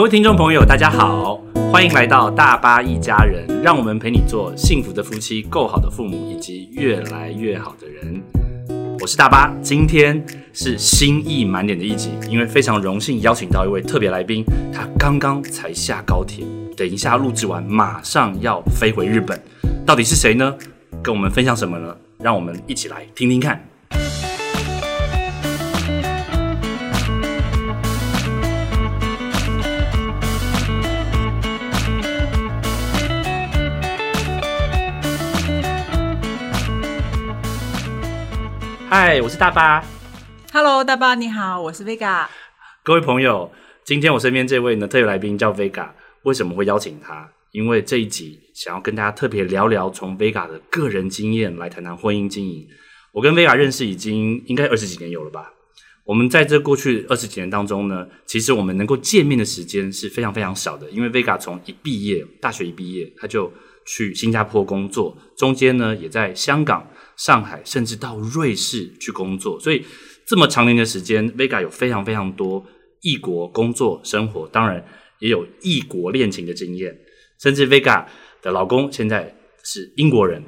各位听众朋友，大家好，欢迎来到大巴一家人，让我们陪你做幸福的夫妻、够好的父母以及越来越好的人。我是大巴，今天是心意满点的一集，因为非常荣幸邀请到一位特别来宾，他刚刚才下高铁，等一下录制完马上要飞回日本，到底是谁呢？跟我们分享什么呢？让我们一起来听听看。嗨，我是大巴。Hello，大巴你好，我是 Vega。各位朋友，今天我身边这位呢特别来宾叫 Vega，为什么会邀请他？因为这一集想要跟大家特别聊聊从 Vega 的个人经验来谈谈婚姻经营。我跟 Vega 认识已经应该二十几年有了吧？我们在这过去二十几年当中呢，其实我们能够见面的时间是非常非常少的，因为 Vega 从一毕业，大学一毕业，他就去新加坡工作，中间呢也在香港、上海，甚至到瑞士去工作，所以这么长年的时间，Vega 有非常非常多异国工作生活，当然也有异国恋情的经验，甚至 Vega 的老公现在是英国人，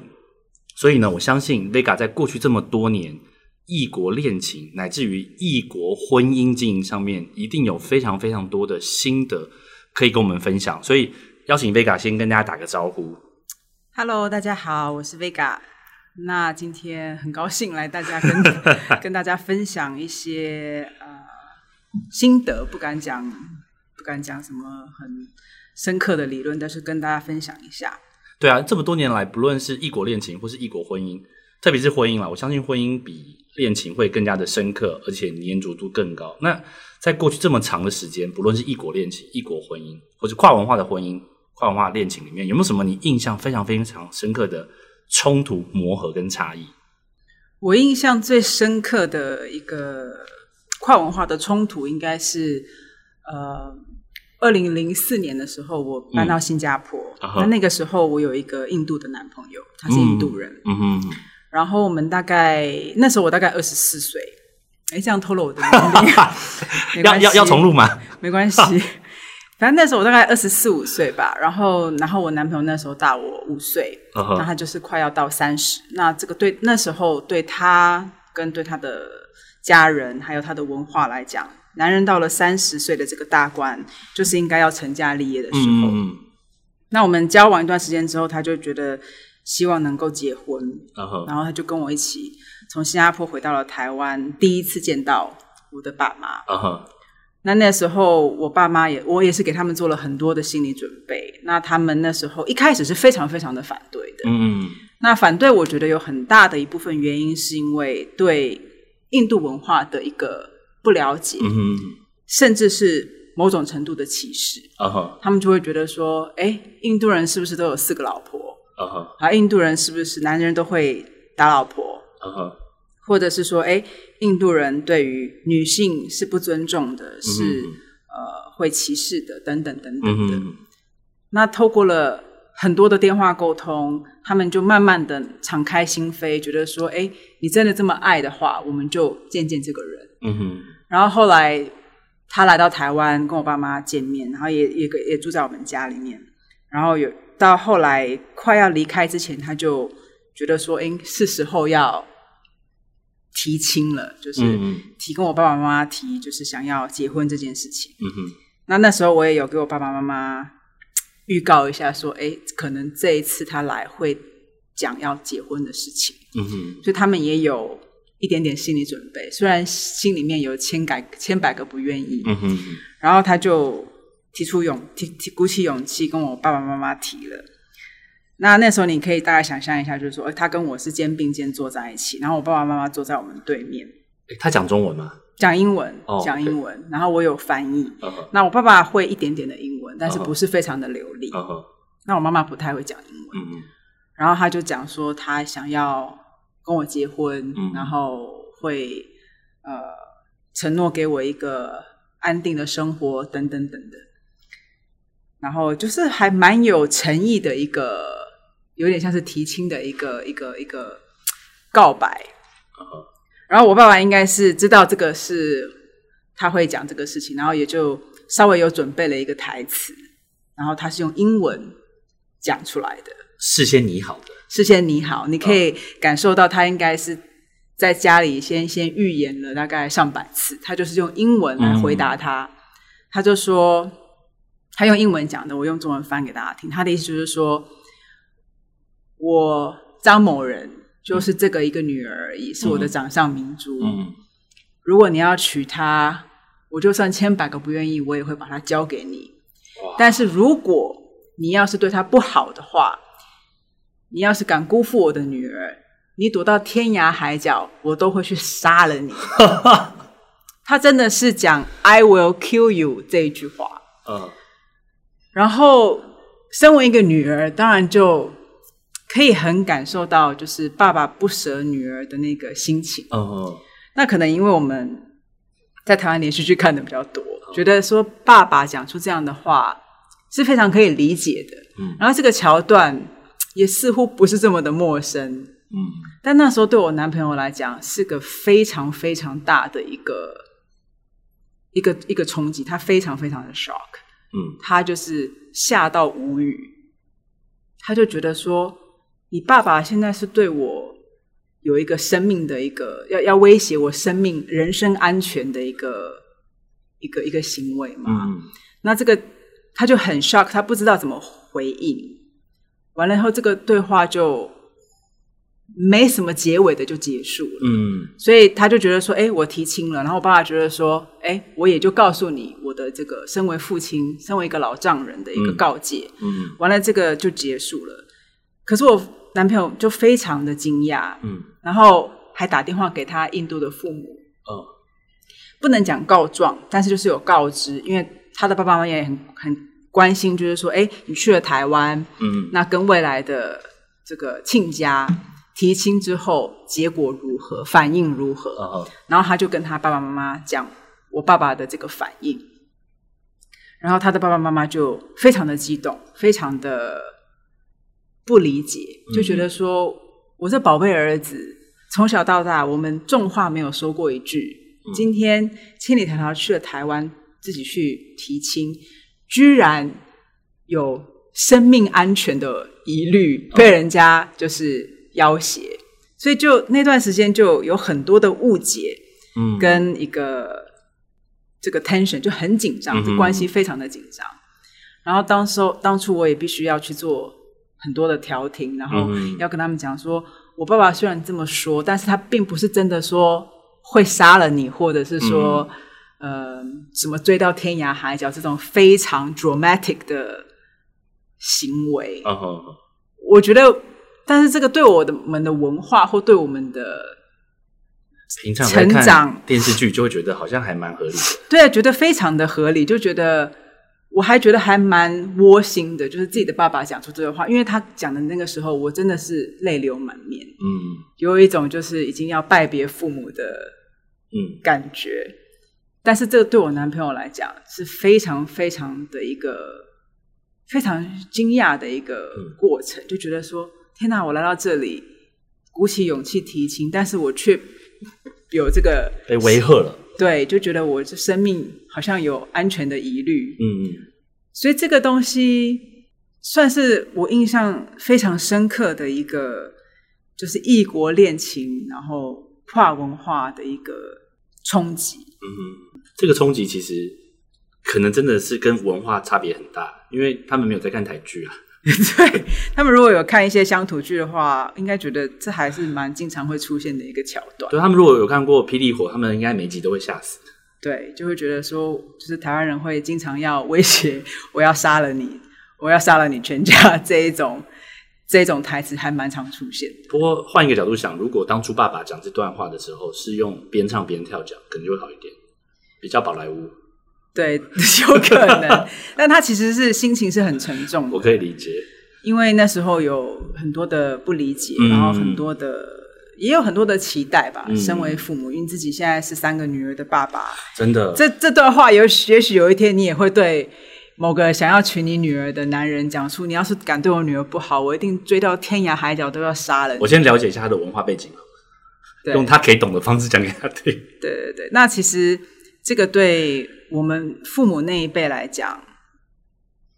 所以呢，我相信 Vega 在过去这么多年异国恋情乃至于异国婚姻经营上面，一定有非常非常多的心得可以跟我们分享，所以邀请 Vega 先跟大家打个招呼。Hello，大家好，我是 Vega。那今天很高兴来大家跟 跟大家分享一些呃心得，不敢讲不敢讲什么很深刻的理论，但是跟大家分享一下。对啊，这么多年来，不论是异国恋情或是异国婚姻，特别是婚姻啦，我相信婚姻比恋情会更加的深刻，而且粘着度更高。那在过去这么长的时间，不论是异国恋情、异国婚姻，或是跨文化的婚姻、跨文化恋情里面，有没有什么你印象非常非常深刻的冲突、磨合跟差异？我印象最深刻的一个跨文化的冲突，应该是呃，二零零四年的时候，我搬到新加坡。那那个时候，我有一个印度的男朋友，他是印度人。嗯哼，然后我们大概那时候我大概二十四岁，哎，这样透露我的 要要要重录吗？没关系。反正那时候我大概二十四五岁吧，然后然后我男朋友那时候大我五岁，那他就是快要到三十。那这个对那时候对他跟对他的家人还有他的文化来讲，男人到了三十岁的这个大关，就是应该要成家立业的时候。那我们交往一段时间之后，他就觉得希望能够结婚，然后他就跟我一起从新加坡回到了台湾，第一次见到我的爸妈。那那时候我爸妈也，我也是给他们做了很多的心理准备。那他们那时候一开始是非常非常的反对的。嗯嗯那反对，我觉得有很大的一部分原因是因为对印度文化的一个不了解，嗯，甚至是某种程度的歧视。他们就会觉得说，哎，印度人是不是都有四个老婆？啊，印度人是不是男人都会打老婆？嗯哼，或者是说，哎，印度人对于女性是不尊重的，是、呃会歧视的，等等等等的。嗯，那透过了很多的电话沟通，他们就慢慢的敞开心扉，觉得说，哎，你真的这么爱的话，我们就见见这个人。嗯哼，然后后来他来到台湾跟我爸妈见面，然后也也也住在我们家里面。然后有到后来快要离开之前，他就觉得说，哎，是时候要提亲了，就是提跟我爸爸妈妈提，就是想要结婚这件事情。嗯哼，那那时候我也有给我爸爸妈妈预告一下，说，哎，可能这一次他来会讲要结婚的事情。嗯哼，所以他们也有一点点心理准备，虽然心里面有千百千百个不愿意，嗯哼，然后他就提出勇提提鼓起勇气跟我爸爸妈妈提了。那那时候你可以大概想象一下，就是说，呃他跟我是肩并肩坐在一起，然后我爸爸妈妈坐在我们对面，诶他讲中文吗？讲英文哦，讲英文，然后我有翻译。那我爸爸会一点点的英文，但是哦不是非常的流利。那我妈妈不太会讲英文。然后他就讲说他想要跟我结婚，嗯然后会呃承诺给我一个安定的生活等等等等，然后就是还蛮有诚意的一个，有点像是提亲的一个一个一个告白。嗯然后我爸爸应该是知道这个是他会讲这个事情，然后也就稍微有准备了一个台词，然后他是用英文讲出来的。事先拟好的，事先拟好，你可以感受到他应该是在家里先先预演了大概上百次，他就是用英文来回答他。他就说他用英文讲的，我用中文翻给大家听。他的意思就是说，我张某人就是这个一个女儿而已，是我的掌上明珠。嗯如果你要娶她，我就算千百个不愿意，我也会把她交给你。但是如果你要是对她不好的话，你要是敢辜负我的女儿，你躲到天涯海角，我都会去杀了你。他真的是讲 “I will kill you” 这一句话。嗯然后，身为一个女儿，当然就可以很感受到，就是爸爸不舍女儿的那个心情。哦那可能因为我们在台湾连续剧看的比较多，觉得说爸爸讲出这样的话是非常可以理解的。嗯然后这个桥段也似乎不是这么的陌生，嗯但那时候对我男朋友来讲是个非常非常大的一个一个一个冲击，他非常非常的 shock。嗯他就是吓到无语，他就觉得说，你爸爸现在是对我有一个生命的一个要要威胁我生命人身安全的一个一个一个行为嘛？嗯那这个他就很 shock，他不知道怎么回应。完了以后，这个对话就没什么结尾的就结束了。嗯所以他就觉得说，哎，我提亲了。然后我爸爸觉得说，哎，我也就告诉你我的这个身为父亲、身为一个老丈人的一个嗯告诫。嗯完了，这个就结束了。可是我男朋友就非常的惊讶，嗯。然后还打电话给他印度的父母，嗯。不能讲告状，但是就是有告知，因为他的爸爸妈妈也很很关心，就是说，哎，你去了台湾，嗯。那跟未来的这个亲家提亲之后，结果如何，反应如何？嗯。然后他就跟他爸爸妈妈讲我爸爸的这个反应，然后他的爸爸妈妈就非常的激动，非常的不理解，就觉得说、我这宝贝儿子从小到大，我们重话没有说过一句，今天千里迢迢去了台湾，自己去提亲，居然有生命安全的疑虑，被人家就是要挟。所以就那段时间就有很多的误解，嗯跟一个这个 tension 就很紧张，嗯这关系非常的紧张。然后当时候当初我也必须要去做很多的调停，然后要跟他们讲说，我爸爸虽然这么说，但是他并不是真的说会杀了你，或者是说、呃什么追到天涯海角这种非常 dramatic 的行为。我觉得，但是这个对我的们的文化或对我们的平常成长电视剧就会觉得好像还蛮合理的。对啊，觉得非常的合理，就觉得我还觉得还蛮窝心的，就是自己的爸爸讲出这个话，因为他讲的那个时候，我真的是泪流满面，嗯。有一种就是已经要拜别父母的嗯。感觉。但是这个对我男朋友来讲是非常非常的一个非常惊讶的一个过程，就觉得说：天哪，我来到这里，鼓起勇气提亲，但是我却有这个被威吓了。对，就觉得我这生命好像有安全的疑虑，嗯所以这个东西算是我印象非常深刻的一个，就是异国恋情，然后跨文化的一个冲击。嗯，这个冲击其实可能真的是跟文化差别很大，因为他们没有在看台剧啊。对他们如果有看一些乡土剧的话，应该觉得这还是蛮经常会出现的一个桥段。对他们如果有看过《霹雳火》，他们应该每集都会吓死。对，就会觉得说，就是台湾人会经常要威胁我要杀了你，我要杀了你全家 这一种这一种台词还蛮常出现的。不过换一个角度想，如果当初爸爸讲这段话的时候是用边唱边跳讲，可能就会好一点，比较宝莱坞。对，有可能，但他其实是心情是很沉重我，可以理解。因为那时候有很多的不理解，嗯然后很多的也有很多的期待吧。嗯身为父母，因为自己现在是三个女儿的爸爸，真的，这这段话有也许有一天你也会对某个想要娶你女儿的男人讲出：你要是敢对我女儿不好，我一定追到天涯海角都要杀了你我。先了解一下他的文化背景，对用他可以懂的方式讲给他听。对对对，那其实这个对我们父母那一辈来讲，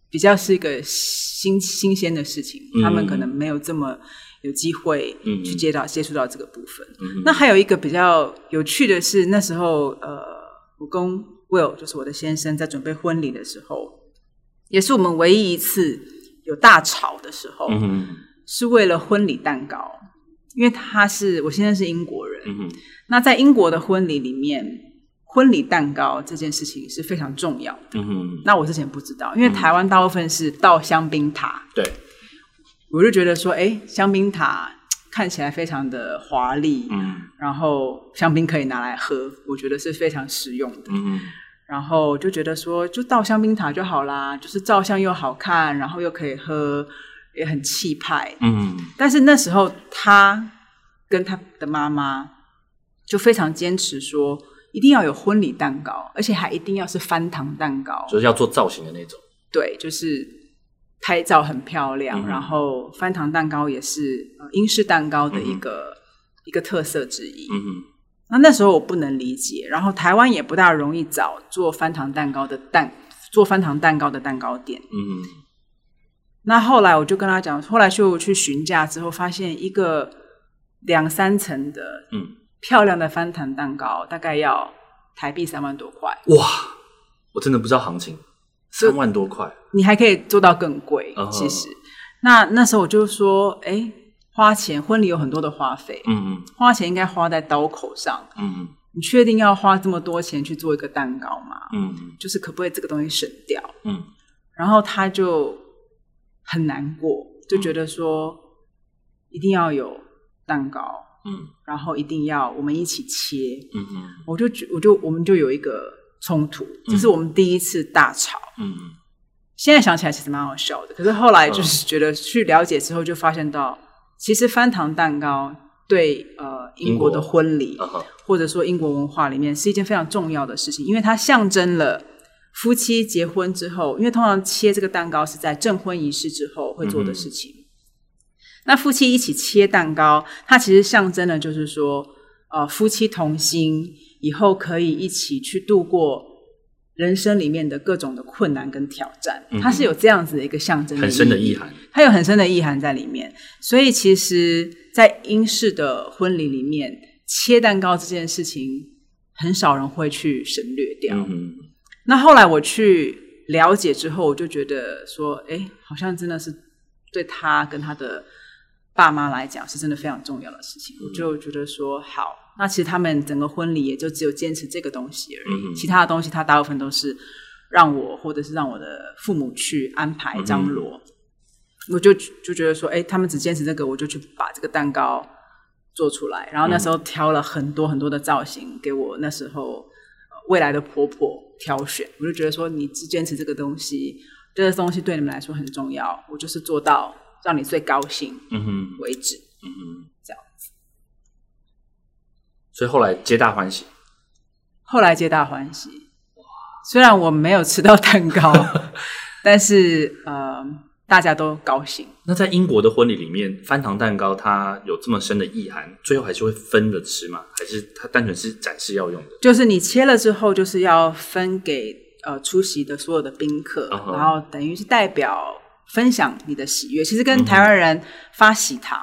比较是一个新新鲜的事情，嗯他们可能没有这么有机会嗯去接到接触到这个部分。嗯那还有一个比较有趣的是，那时候呃，我跟 Will 就是我的先生在准备婚礼的时候，也是我们唯一一次有大吵的时候，嗯是为了婚礼蛋糕，因为他是我先生是英国人，嗯那在英国的婚礼里面，婚礼蛋糕这件事情是非常重要的。那我之前不知道，因为台湾大部分是倒香槟塔，对，我就觉得说，哎，香槟塔看起来非常的华丽，嗯然后香槟可以拿来喝，我觉得是非常实用的。嗯哼然后就觉得说，就倒香槟塔就好啦，就是照相又好看，然后又可以喝，也很气派。嗯但是那时候他跟他的妈妈就非常坚持说，一定要有婚礼蛋糕，而且还一定要是翻糖蛋糕。就是要做造型的那种。对，就是拍照很漂亮，嗯然后翻糖蛋糕也是呃英式蛋糕的一个、一个特色之一。嗯哼那那时候我不能理解，然后台湾也不大容易找做翻糖蛋糕的蛋做翻糖蛋糕的蛋糕店。嗯哼那后来我就跟他讲，后来就去询价之后，发现一个两三层的嗯，漂亮的翻糖蛋糕，大概要台币三万多块。哇，我真的不知道行情，三万多块。你还可以做到更贵哦。其实，那那时候我就说，哎，花钱婚礼有很多的花费，嗯嗯花钱应该花在刀口上。嗯你确定要花这么多钱去做一个蛋糕吗？嗯就是可不可以这个东西省掉？嗯然后他就很难过，就觉得说一定要有蛋糕，嗯然后一定要我们一起切。嗯嗯我就觉我就我们就有一个冲突，这是我们第一次大吵。嗯。现在想起来其实蛮好笑的，可是后来就是觉得去了解之后，就发现到其实翻糖蛋糕对呃英国的婚礼啊或者说英国文化里面是一件非常重要的事情，因为它象征了夫妻结婚之后，因为通常切这个蛋糕是在证婚仪式之后会做的事情。那夫妻一起切蛋糕，它其实象征的就是说，呃，夫妻同心，以后可以一起去度过人生里面的各种的困难跟挑战。它是有这样子的一个象征很深的意涵。它有很深的意涵在里面。所以其实，在英式的婚礼里面，切蛋糕这件事情很少人会去省略掉。嗯那后来我去了解之后，我就觉得说，哎，好像真的是对他跟他的爸妈来讲，是真的非常重要的事情。我就觉得说，好，那其实他们整个婚礼也就只有坚持这个东西而已，嗯其他的东西他大部分都是让我或者是让我的父母去安排张罗。我就就觉得说，哎，他们只坚持这个，我就去把这个蛋糕做出来。然后那时候挑了很多很多的造型给我那时候呃未来的婆婆挑选。我就觉得说，你只坚持这个东西，这个东西对你们来说很重要，我就是做到让你最高兴为止。嗯哼，所以后来皆大欢喜。后来皆大欢喜。虽然我没有吃到蛋糕，但是呃，大家都高兴。那在英国的婚礼里面，翻糖蛋糕它有这么深的意涵，最后还是会分着吃吗？还是它单纯是展示要用的？就是你切了之后，就是要分给呃出席的所有的宾客然后等于是代表分享你的喜悦。其实跟嗯台湾人发喜糖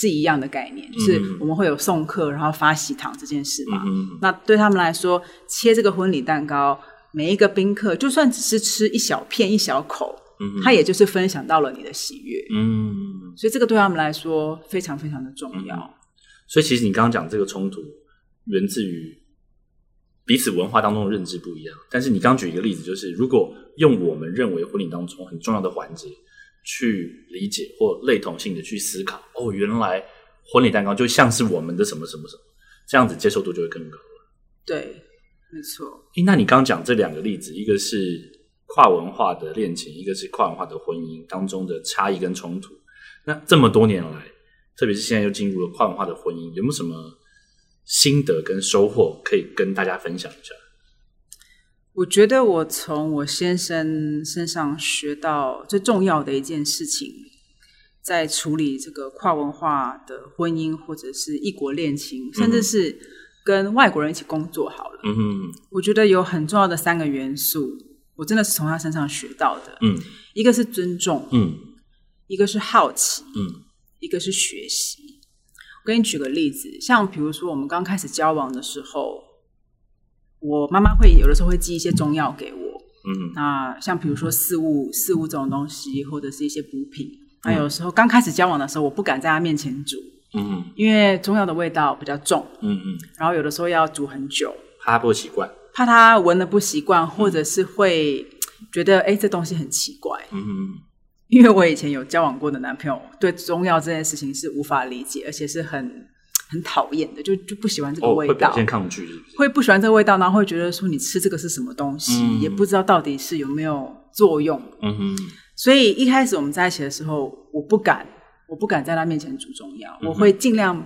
是一样的概念，就是嗯我们会有送客，然后发喜糖这件事嘛。嗯那对他们来说，切这个婚礼蛋糕，每一个宾客就算只是吃一小片、一小口，嗯他也就是分享到了你的喜悦。嗯，所以这个对他们来说非常非常的重要。所以其实你刚刚讲这个冲突，源自于彼此文化当中的认知不一样。但是你刚举一个例子，就是如果用我们认为婚礼当中很重要的环节去理解或类同性的去思考，哦，原来婚礼蛋糕就像是我们的什么什么什么，这样子接受度就会更高了。对，没错。诶，那你刚刚讲这两个例子，一个是跨文化的恋情，一个是跨文化的婚姻当中的差异跟冲突。那这么多年来，特别是现在又进入了跨文化的婚姻，有没有什么心得跟收获可以跟大家分享一下？我觉得我从我先生身上学到最重要的一件事情，在处理这个跨文化的婚姻或者是异国恋情，甚至是跟外国人一起工作好了，嗯哼我觉得有很重要的三个元素，我真的是从他身上学到的。嗯一个是尊重，嗯一个是好奇，嗯一个是学习。我给你举个例子，像比如说我们刚开始交往的时候，我妈妈会有的时候会寄一些中药给我，嗯。那像比如说四物、四物这种东西，或者是一些补品。那有时候刚开始交往的时候，我不敢在她面前煮，嗯。因为中药的味道比较重，嗯嗯，然后有的时候要煮很久，怕他不习惯。怕她闻了不习惯，或者是会觉得哎这东西很奇怪。嗯嗯。因为我以前有交往过的男朋友，对中药这件事情是无法理解，而且是很很讨厌的，就就不喜欢这个哦，味道，会表现抗拒是不是？会不喜欢这个味道，然后会觉得说你吃这个是什么东西，嗯也不知道到底是有没有作用。嗯哼所以一开始我们在一起的时候，我不敢，我不敢在他面前煮中药，嗯我会尽量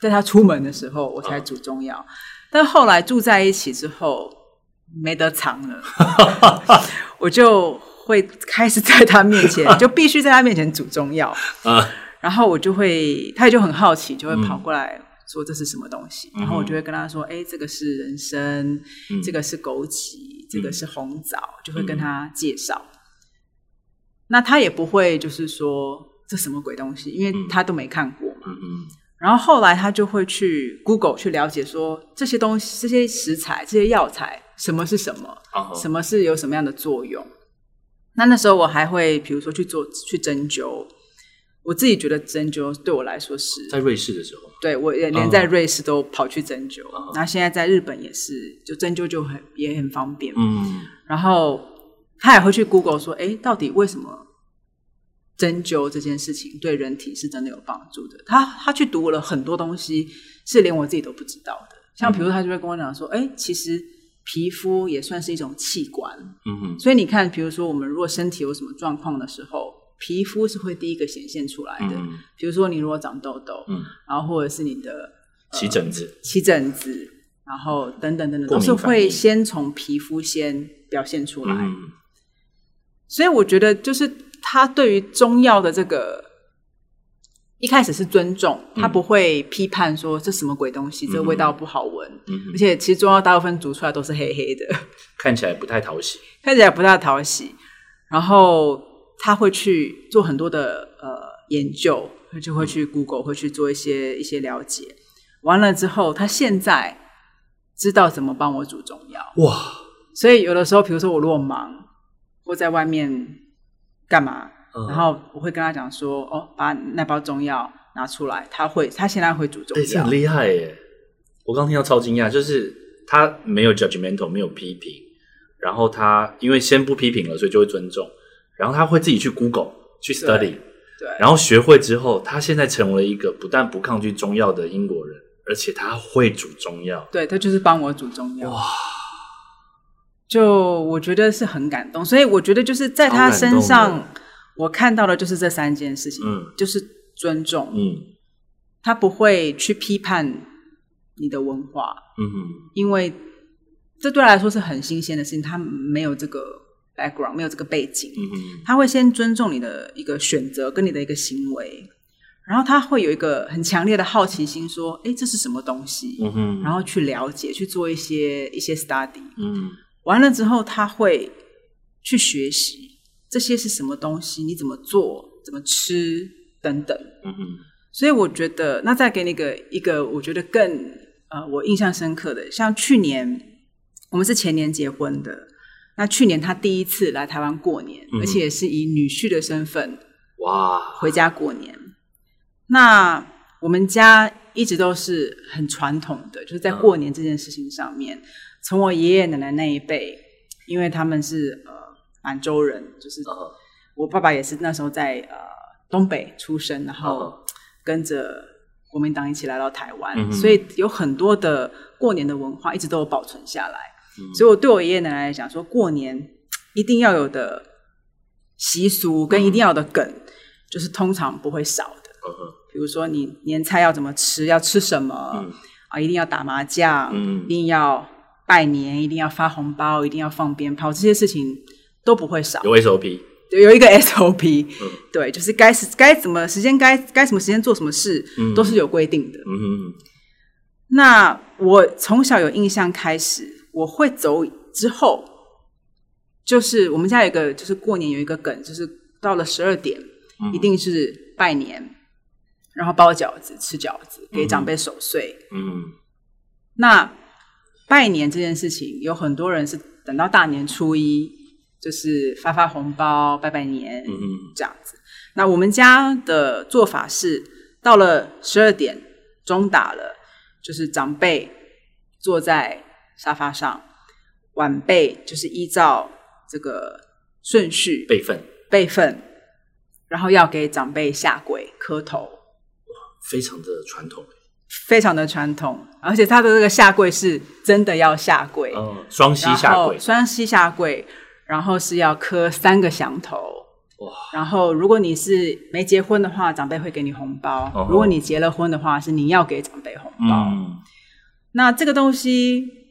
在他出门的时候我才煮中药。但后来住在一起之后，没得藏了，我就会开始在他面前，就必须在他面前煮中药。啊然后我就会，他也就很好奇，就会跑过来说这是什么东西，嗯然后我就会跟他说，哎，这个是人参，嗯。这个是枸杞，这个是红枣，就会跟他介绍。那他也不会就是说这什么鬼东西，因为他都没看过嘛。嗯嗯。然后后来他就会去 Google 去了解说这些东西、这些食材、这些药材什么是什么，啊什么是有什么样的作用。那那时候我还会比如说去做去针灸，我自己觉得针灸对我来说是在瑞士的时候，对我也连哦在瑞士都跑去针灸，哦那现在在日本也是，就针灸就很也很方便。嗯然后他也会去 Google 说，哎，到底为什么针灸这件事情对人体是真的有帮助的？他他去读了很多东西，是连我自己都不知道的。像比如他就会跟我讲说，哎，其实皮肤也算是一种器官，嗯哼所以你看，比如说我们如果身体有什么状况的时候，皮肤是会第一个显现出来的。嗯比如说你如果长痘痘，嗯，然后或者是你的起疹子，起疹子，然后等等等等，都是会先从皮肤先表现出来。嗯所以我觉得，就是他对于中药的这个一开始是尊重，他不会批判说这什么鬼东西，这个味道不好闻。嗯，而且其实中药大部分煮出来都是黑黑的，看起来不太讨喜。看起来不太讨喜。然后他会去做很多的呃研究，他就会去 Google 会去做一些一些了解。完了之后，他现在知道怎么帮我煮中药。哇，所以有的时候，比如说我如果忙或在外面干嘛，嗯然后我会跟他讲说：“哦，把那包中药拿出来。”他会，他现在会煮中药很。厉害耶！我刚听到超惊讶，就是他没有 judgmental，没有批评，然后他因为先不批评了，所以就会尊重，然后他会自己去 Google 去 study，对，然后学会之后，他现在成为一个不但不抗拒中药的英国人，而且他会煮中药。对他就是帮我煮中药。哇。就我觉得是很感动，所以我觉得就是在他身上，我看到的就是这三件事情，嗯。就是尊重，嗯。他不会去批判你的文化，嗯哼。因为这对他来说是很新鲜的事情，他没有这个 background，没有这个背景，他会先尊重你的一个选择跟你的一个行为，然后他会有一个很强烈的好奇心，说：“哎，这是什么东西？”嗯哼，然后去了解，去做一些一些 study。嗯完了之后，他会去学习这些是什么东西，你怎么做，怎么吃等等。嗯哼所以我觉得，那再给你一个一个，我觉得更呃，我印象深刻的，像去年我们是前年结婚的，那去年他第一次来台湾过年，嗯。而且是以女婿的身份哇，回家过年。那我们家一直都是很传统的，就是在过年这件事情上面，从我爷爷奶奶那一辈，因为他们是呃满洲人，就是嗯。我爸爸也是那时候在呃东北出生，然后嗯。跟着国民党一起来到台湾，嗯所以有很多的过年的文化一直都有保存下来。嗯。所以我对我爷爷奶奶来讲，说过年一定要有的习俗跟一定要有的梗，就是通常不会少的。嗯哼。比如说你年菜要怎么吃，要吃什么、嗯。啊，一定要打麻将，嗯。一定要拜年，一定要发红包，一定要放鞭炮，这些事情都不会少。有 SOP，对有一个 SOP，、嗯。对，就是该是该怎么时间该该什么时间做什么事，嗯。都是有规定的。嗯哼。那我从小有印象开始，我会走之后，就是我们家有一个，就是过年有一个梗，就是到了十二点，一定是拜年，然后包饺子、吃饺子，给长辈守岁。嗯那拜年这件事情，有很多人是等到大年初一，就是发发红包、拜拜年这样子。那我们家的做法是，到了十二点钟打了，就是长辈坐在沙发上，晚辈就是依照这个顺序辈分辈分，然后要给长辈下跪磕头，非常的传统，非常的传统，而且他的这个下跪是真的要下跪，嗯，双膝下跪，双膝下跪，然后是要磕三个响头。哇，然后，如果你是没结婚的话，长辈会给你红包；哦如果你结了婚的话，是你要给长辈红包。嗯那这个东西，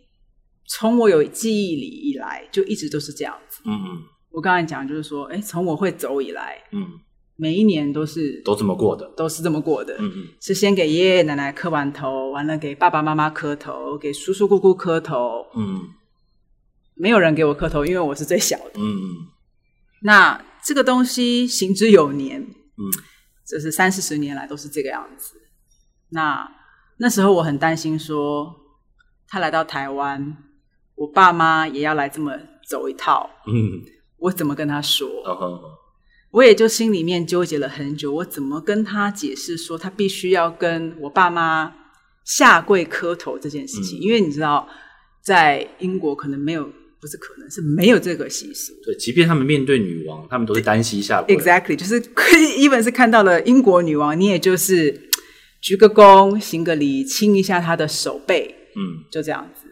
从我有记忆里以来，就一直都是这样子。嗯嗯我刚才讲就是说，哎，从我会走以来，嗯，每一年都是都这么过的，都是这么过的。嗯嗯是先给爷爷奶奶磕完头，完了给爸爸妈妈磕头，给叔叔姑姑磕头。嗯没有人给我磕头，因为我是最小的。嗯嗯那这个东西行之有年，嗯这是三四十年来都是这个样子。那那时候我很担心说，他来到台湾，我爸妈也要来这么走一套，嗯，我怎么跟他说？我也就心里面纠结了很久，我怎么跟他解释说，他必须要跟我爸妈下跪磕头这件事情？嗯因为你知道，在英国可能没有，不是可能是没有这个习俗。对，即便他们面对女王，他们都是单膝下跪，Exactly，就是 even 是看到了英国女王，你也就是鞠个躬、行个礼、亲一下她的手背，嗯就这样子，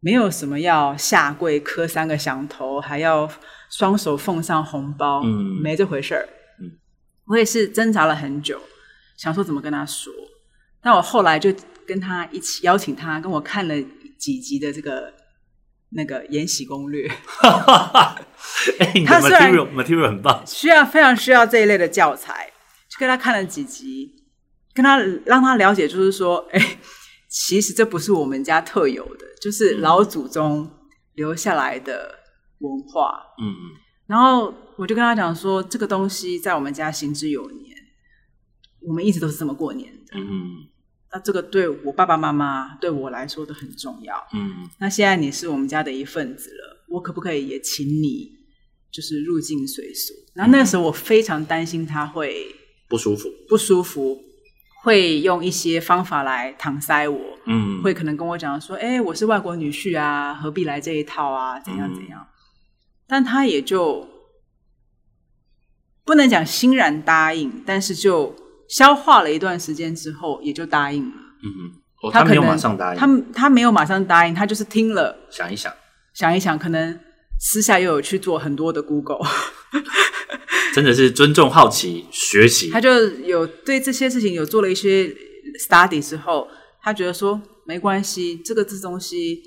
没有什么要下跪磕三个响头，还要双手奉上红包，嗯没这回事儿。嗯，我也是挣扎了很久，想说怎么跟他说。但我后来就跟他一起邀请他跟我看了几集的这个那个《延禧攻略》，他虽然 material material 很棒，需要非常需要这一类的教材，就跟他看了几集，跟他让他了解，就是说，哎，其实这不是我们家特有的，就是老祖宗留下来的文化。嗯嗯然后我就跟他讲说，这个东西在我们家行之有年，我们一直都是这么过年的。嗯那这个对我爸爸妈妈对我来说都很重要。嗯那现在你是我们家的一份子了，我可不可以也请你，就是入境随俗？然后那个时候我非常担心他会不舒服，不舒服，会用一些方法来搪塞我，嗯。会可能跟我讲说：“哎，我是外国女婿啊，何必来这一套啊？怎样怎样？”但他也就不能讲欣然答应，但是就消化了一段时间之后，也就答应了。嗯哼，哦，他没有可能马上答应，他他没有马上答应，他就是听了。想一想，想一想，可能私下又有去做很多的 Google，真的是尊重、好奇、学习他，就有对这些事情有做了一些 study 之后，他觉得说没关系，这个这东西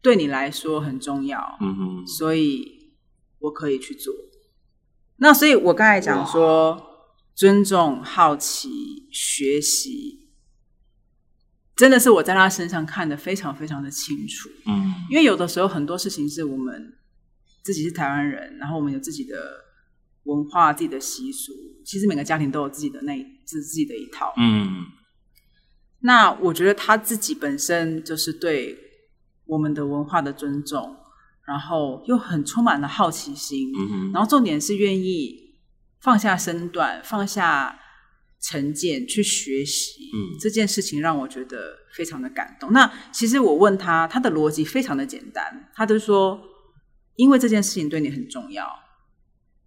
对你来说很重要，嗯哼，所以我可以去做。那所以我刚才讲说，尊重、好奇、学习，真的是我在他身上看得非常非常的清楚。嗯因为有的时候很多事情是我们自己是台湾人，然后我们有自己的文化、自己的习俗，其实每个家庭都有自己的那自自己的一套。嗯那我觉得他自己本身就是对我们的文化的尊重，然后又很充满了好奇心，嗯哼，然后重点是愿意放下身段、放下成见去学习。嗯这件事情让我觉得非常的感动。那其实我问他，他的逻辑非常的简单，他就说，因为这件事情对你很重要，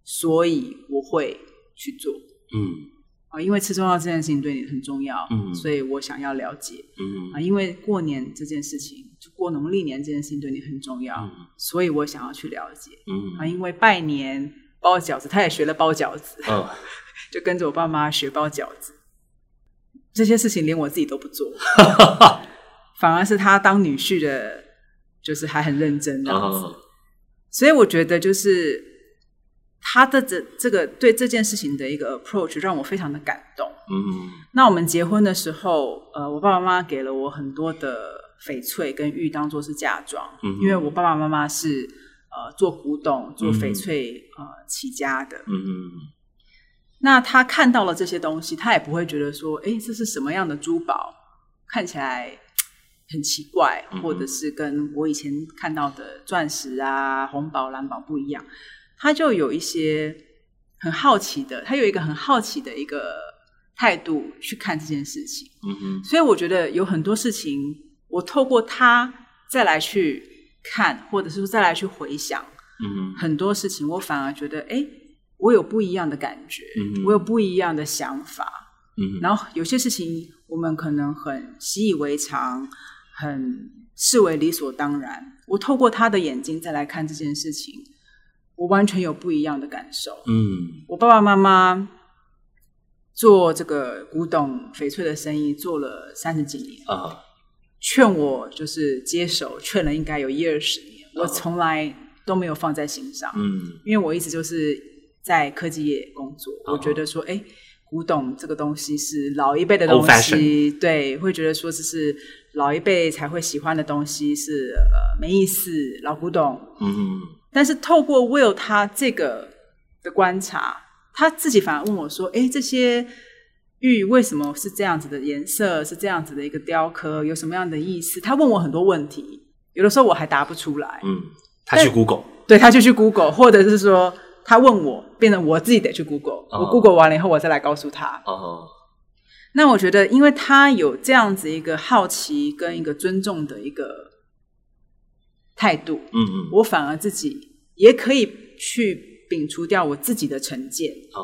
所以我会去做。嗯啊，因为吃中药这件事情对你很重要，嗯所以我想要了解嗯啊。因为过年这件事情，就过农历年这件事情对你很重要，嗯所以我想要去了解啊。嗯因为拜年包饺子，他也学了包饺子，嗯，就跟着我爸妈学包饺子。这些事情连我自己都不做，反而是他当女婿的，就是还很认真这样子。哦所以我觉得就是他的这这个对这件事情的一个 approach 让我非常的感动。嗯那我们结婚的时候，呃，我爸爸妈妈给了我很多的翡翠跟玉当做是嫁妆，嗯哼因为我爸爸妈妈是呃做古董、做翡翠、呃起家的。嗯嗯那他看到了这些东西，他也不会觉得说，哎，这是什么样的珠宝，看起来嘖很奇怪，或者是跟我以前看到的钻石啊、红宝、蓝宝不一样。他就有一些很好奇的，他有一个很好奇的一个态度去看这件事情。嗯哼所以我觉得有很多事情，我透过他再来去看，或者是说再来去回想嗯哼很多事情，我反而觉得，哎，我有不一样的感觉，嗯哼我有不一样的想法。嗯哼然后有些事情我们可能很习以为常，很视为理所当然。我透过他的眼睛再来看这件事情，我完全有不一样的感受。嗯。我爸爸妈妈做这个古董翡翠的生意做了三十几年，啊。劝我就是接手，劝了应该有一二十年，我从来都没有放在心上，嗯。因为我一直就是在科技业工作，哦我觉得说，哎，古董这个东西是老一辈的东西，对，会觉得说这是老一辈才会喜欢的东西，是呃没意思，老古董。嗯但是透过 Will 他这个的观察，他自己反而问我说：“哎，这些玉为什么是这样子的颜色，是这样子的一个雕刻，有什么样的意思？”他问我很多问题，有的时候我还答不出来。嗯，他去 Google 对他就去 Google，或者是说他问我，变成我自己得去 Google，、哦我 Google 完了以后，我再来告诉他。哦那我觉得，因为他有这样子一个好奇跟一个尊重的一个态度，嗯嗯我反而自己也可以去摒除掉我自己的成见，哦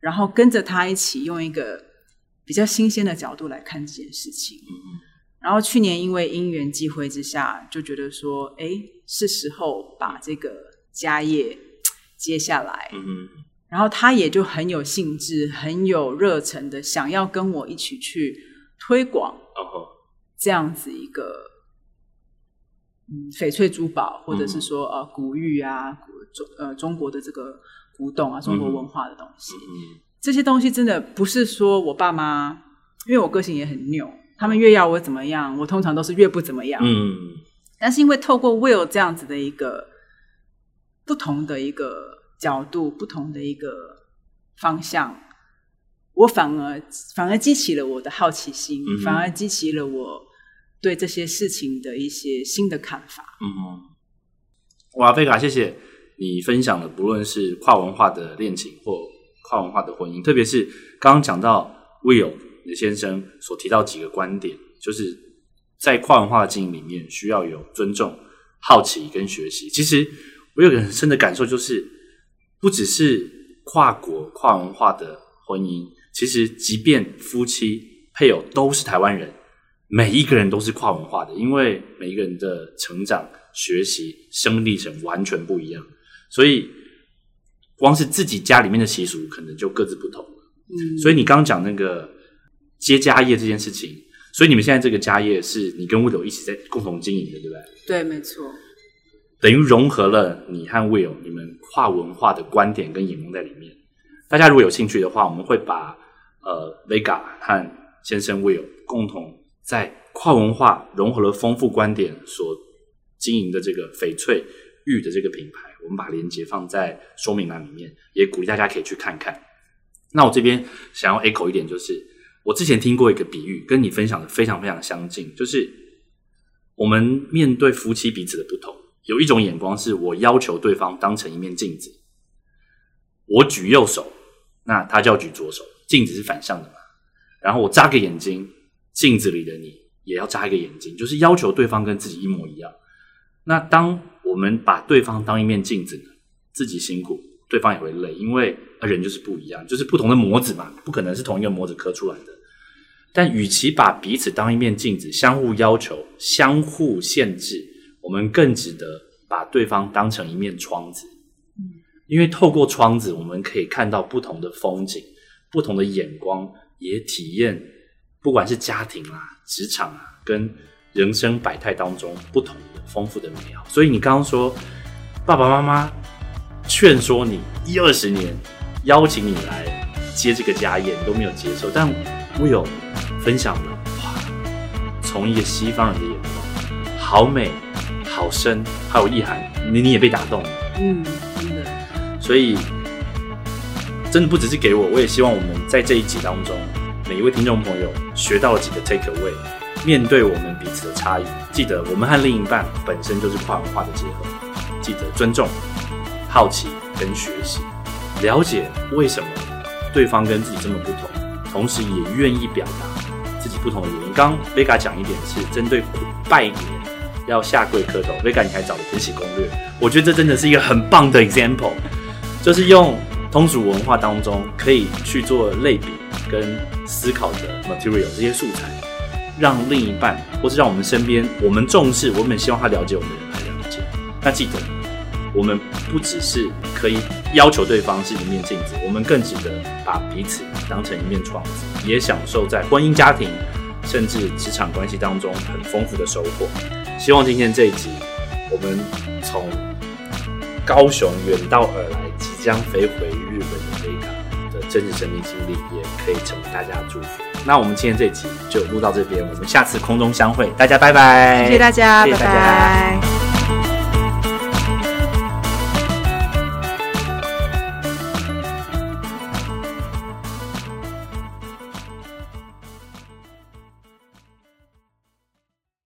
然后跟着他一起用一个比较新鲜的角度来看这件事情。嗯然后去年因为因缘际会之下，就觉得说，哎，是时候把这个家业接下来。嗯嗯然后他也就很有兴致、很有热忱的想要跟我一起去推广哦这样子一个嗯翡翠珠宝，或者是说呃古玉啊、古中呃中国的这个古董啊、中国文化的东西，嗯这些东西真的不是说我爸妈，因为我个性也很拗，他们越要我怎么样，我通常都是越不怎么样。嗯。但是因为透过 Will 这样子的一个不同的一个角度、不同的一个方向，我反而反而激起了我的好奇心，嗯反而激起了我对这些事情的一些新的看法。嗯，哇，菲卡，谢谢你分享的，不论是跨文化的恋情或跨文化的婚姻，特别是刚刚讲到 Will 李先生所提到几个观点，就是在跨文化的经营里面，需要有尊重、好奇跟学习。其实我有个很深的感受，就是不只是跨国跨文化的婚姻，其实即便夫妻配偶都是台湾人，每一个人都是跨文化的，因为每一个人的成长、学习、生命历程完全不一样，所以光是自己家里面的习俗可能就各自不同了。嗯，所以你刚刚讲那个接家业这件事情，所以你们现在这个家业是你跟 Will 一起在共同经营的，对不对？对，没错，等于融合了你和 Will 你们跨文化的观点跟眼光在里面。大家如果有兴趣的话，我们会把呃 Vega 和先生 Will 共同在跨文化融合了丰富观点所经营的这个翡翠玉的这个品牌，我们把链接放在说明栏里面，也鼓励大家可以去看看。那我这边想要 echo 一点，就是我之前听过一个比喻，跟你分享的非常非常相近，就是我们面对夫妻彼此的不同，有一种眼光是我要求对方当成一面镜子，我举右手，那他就要举左手，镜子是反向的嘛。然后我眨个眼睛，镜子里的你也要眨一个眼睛，就是要求对方跟自己一模一样。那当我们把对方当一面镜子，自己辛苦，对方也会累，因为人就是不一样，就是不同的模子嘛，不可能是同一个模子刻出来的。但与其把彼此当一面镜子，相互要求、相互限制，我们更值得把对方当成一面窗子。因为透过窗子，我们可以看到不同的风景、不同的眼光，也体验不管是家庭啊、职场啊，跟人生百态当中不同的丰富的美好。所以你刚刚说，爸爸妈妈劝说你一二十年，邀请你来接这个家业，你都没有接受，但我有分享了，哇，从一个西方人的眼光好美、好深、好有意涵，你你也被打动。嗯，真的，所以真的不只是给我，我也希望我们在这一集当中，每一位听众朋友学到了几个 take away。面对我们彼此的差异，记得我们和另一半本身就是跨文化的结合，记得尊重、好奇跟学习，了解为什么对方跟自己这么不同，同时也愿意表达自己不同的原因。刚 Vega 讲一点是针对拜年要下跪磕头，Vega 你还找了《延禧攻略》，我觉得这真的是一个很棒的 example，就是用通俗文化当中可以去做类比跟思考的 material 这些素材。让另一半，或是让我们身边我们重视、我们希望他了解我们的人来了解。那记得，我们不只是可以要求对方是一面镜子，我们更值得把彼此当成一面窗子，也享受在婚姻家庭甚至职场关系当中很丰富的收获。希望今天这一集，我们从高雄远道而来，即将飞回日本的飞卡的真实生命经历，也可以成为大家的祝福。那我们今天这集就录到这边，我们下次空中相会，大家拜拜，谢谢大家，谢谢大家拜拜。